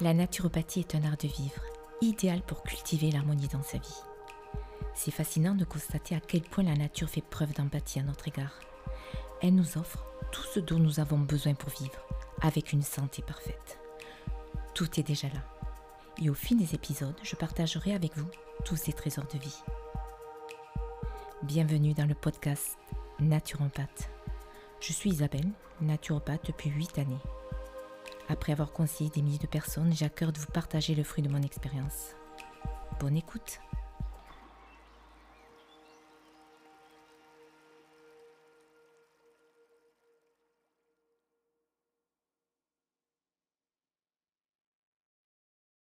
La naturopathie est un art de vivre, idéal pour cultiver l'harmonie dans sa vie. C'est fascinant de constater à quel point la nature fait preuve d'empathie à notre égard. Elle nous offre tout ce dont nous avons besoin pour vivre, avec une santé parfaite. Tout est déjà là. Et au fil des épisodes, je partagerai avec vous tous ces trésors de vie. Bienvenue dans le podcast Naturopathe. Je suis Isabelle, naturopathe depuis 8 années. Après avoir conseillé des milliers de personnes, j'ai à cœur de vous partager le fruit de mon expérience. Bonne écoute